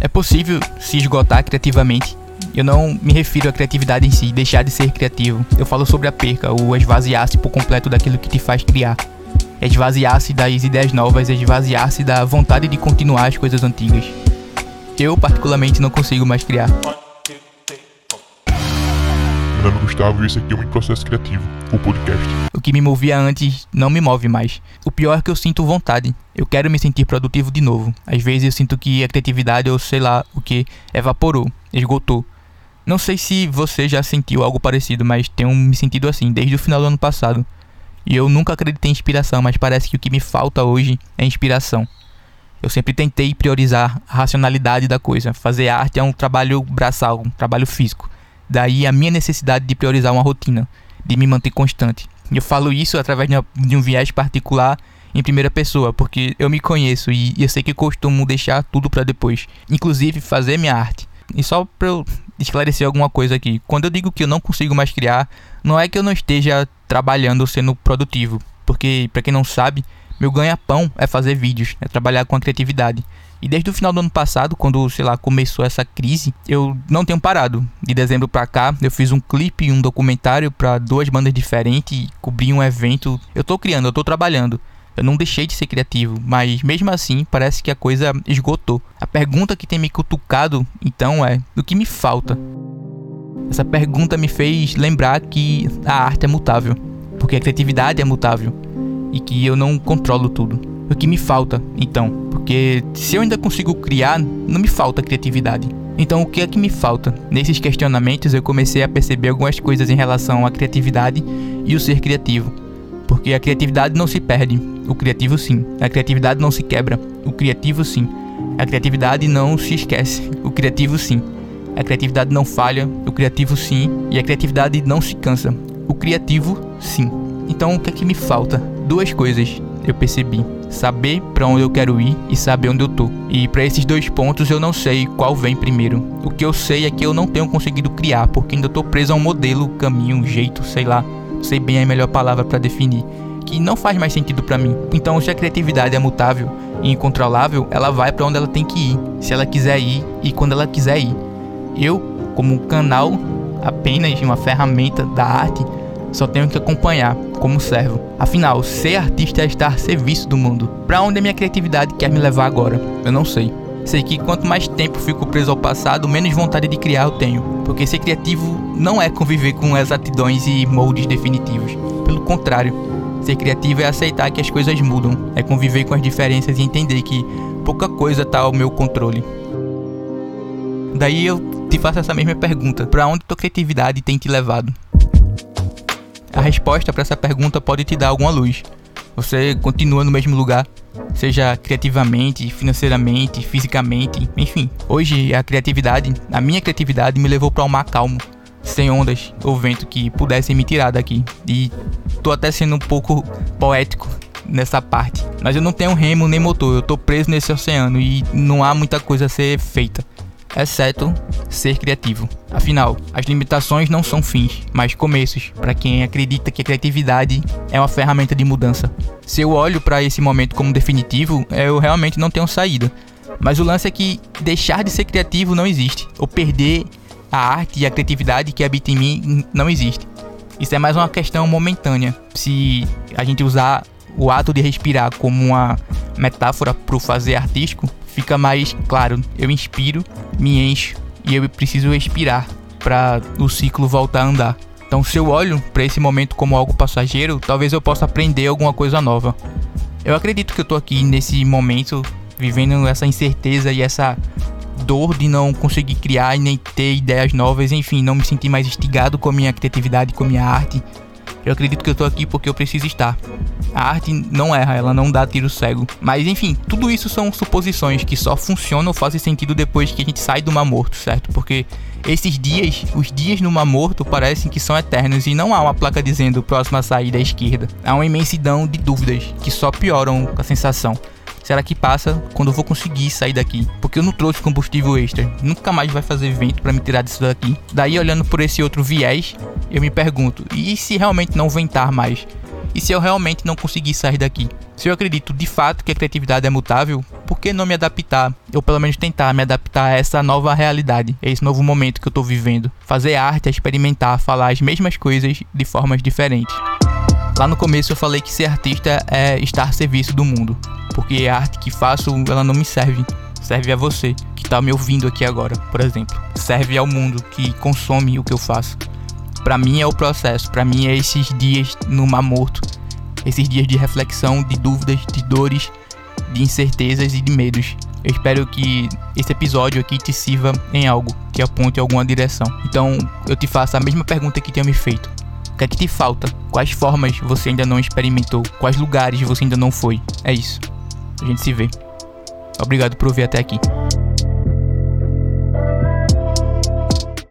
É possível se esgotar criativamente. Eu não me refiro à criatividade em si, deixar de ser criativo. Eu falo sobre a perca, o esvaziar-se por completo daquilo que te faz criar. Esvaziar-se das ideias novas, esvaziar-se da vontade de continuar as coisas antigas. Eu, particularmente, não consigo mais criar. Meu nome é Gustavo e esse aqui é o Em Processo Criativo, o podcast. Que me movia antes não me move mais. O pior é que eu sinto vontade. Eu quero me sentir produtivo de novo. Às vezes eu sinto que a criatividade, ou sei lá o que, evaporou, esgotou. Não sei se você já sentiu algo parecido, mas tenho me sentido assim desde o final do ano passado. E eu nunca acreditei em inspiração, mas parece que o que me falta hoje é inspiração. Eu sempre tentei priorizar a racionalidade da coisa. Fazer arte é um trabalho braçal, um trabalho físico. Daí a minha necessidade de priorizar uma rotina, de me manter constante. Eu falo isso através de um viés particular em primeira pessoa, porque eu me conheço e eu sei que costumo deixar tudo para depois, inclusive fazer minha arte. E só para eu esclarecer alguma coisa aqui, quando eu digo que eu não consigo mais criar, não é que eu não esteja trabalhando sendo produtivo, porque para quem não sabe, meu ganha-pão é fazer vídeos, é trabalhar com a criatividade. E desde o final do ano passado, quando, sei lá, começou essa crise, eu não tenho parado. De dezembro para cá, eu fiz um clipe e um documentário para duas bandas diferentes, cobri um evento. Eu tô criando, eu tô trabalhando. Eu não deixei de ser criativo, mas mesmo assim parece que a coisa esgotou. A pergunta que tem me cutucado então é: o que me falta? Essa pergunta me fez lembrar que a arte é mutável, porque a criatividade é mutável e que eu não controlo tudo. O que me falta, então? porque se eu ainda consigo criar, não me falta criatividade. Então, o que é que me falta? Nesses questionamentos, eu comecei a perceber algumas coisas em relação à criatividade e o ser criativo. Porque a criatividade não se perde, o criativo sim. A criatividade não se quebra, o criativo sim. A criatividade não se esquece, o criativo sim. A criatividade não falha, o criativo sim. E a criatividade não se cansa, o criativo sim. Então, o que é que me falta? Duas coisas eu percebi saber para onde eu quero ir e saber onde eu tô. E para esses dois pontos eu não sei qual vem primeiro. O que eu sei é que eu não tenho conseguido criar, porque ainda tô preso a um modelo, caminho, jeito, sei lá. Sei bem a melhor palavra para definir, que não faz mais sentido para mim. Então, se a criatividade é mutável e incontrolável, ela vai para onde ela tem que ir, se ela quiser ir e quando ela quiser ir. Eu, como canal apenas uma ferramenta da arte, só tenho que acompanhar como servo. Afinal, ser artista é estar a serviço do mundo. Para onde a minha criatividade quer me levar agora? Eu não sei. Sei que quanto mais tempo fico preso ao passado, menos vontade de criar eu tenho. Porque ser criativo não é conviver com exatidões e moldes definitivos. Pelo contrário, ser criativo é aceitar que as coisas mudam, é conviver com as diferenças e entender que pouca coisa está ao meu controle. Daí eu te faço essa mesma pergunta: para onde tua criatividade tem te levado? A resposta para essa pergunta pode te dar alguma luz. Você continua no mesmo lugar, seja criativamente, financeiramente, fisicamente, enfim. Hoje a criatividade, a minha criatividade me levou para um mar calmo, sem ondas ou vento que pudessem me tirar daqui. E tô até sendo um pouco poético nessa parte. Mas eu não tenho remo nem motor, eu tô preso nesse oceano e não há muita coisa a ser feita exceto ser criativo. Afinal, as limitações não são fins, mas começos para quem acredita que a criatividade é uma ferramenta de mudança. Se eu olho para esse momento como definitivo, eu realmente não tenho saída. Mas o lance é que deixar de ser criativo não existe, ou perder a arte e a criatividade que habita em mim não existe. Isso é mais uma questão momentânea. Se a gente usar o ato de respirar como uma metáfora para o fazer artístico, fica mais claro. Eu inspiro, me encho e eu preciso expirar para o ciclo voltar a andar. Então, se eu olho para esse momento como algo passageiro, talvez eu possa aprender alguma coisa nova. Eu acredito que eu tô aqui nesse momento vivendo essa incerteza e essa dor de não conseguir criar e nem ter ideias novas, enfim, não me sentir mais instigado com a minha criatividade, com a minha arte. Eu acredito que eu tô aqui porque eu preciso estar. A arte não erra, ela não dá tiro cego. Mas enfim, tudo isso são suposições que só funcionam ou fazem sentido depois que a gente sai do Mar Morto, certo? Porque esses dias, os dias no Mar Morto parecem que são eternos e não há uma placa dizendo próxima saída à esquerda. Há uma imensidão de dúvidas que só pioram a sensação. Será que passa quando eu vou conseguir sair daqui? Porque eu não trouxe combustível extra. Nunca mais vai fazer vento para me tirar disso daqui. Daí, olhando por esse outro viés, eu me pergunto: e se realmente não ventar mais? E se eu realmente não conseguir sair daqui? Se eu acredito de fato que a criatividade é mutável, por que não me adaptar, ou pelo menos tentar me adaptar a essa nova realidade, a esse novo momento que eu tô vivendo? Fazer arte experimentar, falar as mesmas coisas de formas diferentes. Lá no começo eu falei que ser artista é estar a serviço do mundo, porque a arte que faço, ela não me serve, serve a você que tá me ouvindo aqui agora, por exemplo. Serve ao mundo que consome o que eu faço. Para mim é o processo, para mim é esses dias no mar morto, esses dias de reflexão, de dúvidas, de dores, de incertezas e de medos. Eu espero que esse episódio aqui te sirva em algo, que aponte alguma direção. Então, eu te faço a mesma pergunta que tinha me feito. O que é que te falta? Quais formas você ainda não experimentou? Quais lugares você ainda não foi? É isso. A gente se vê. Obrigado por ouvir até aqui.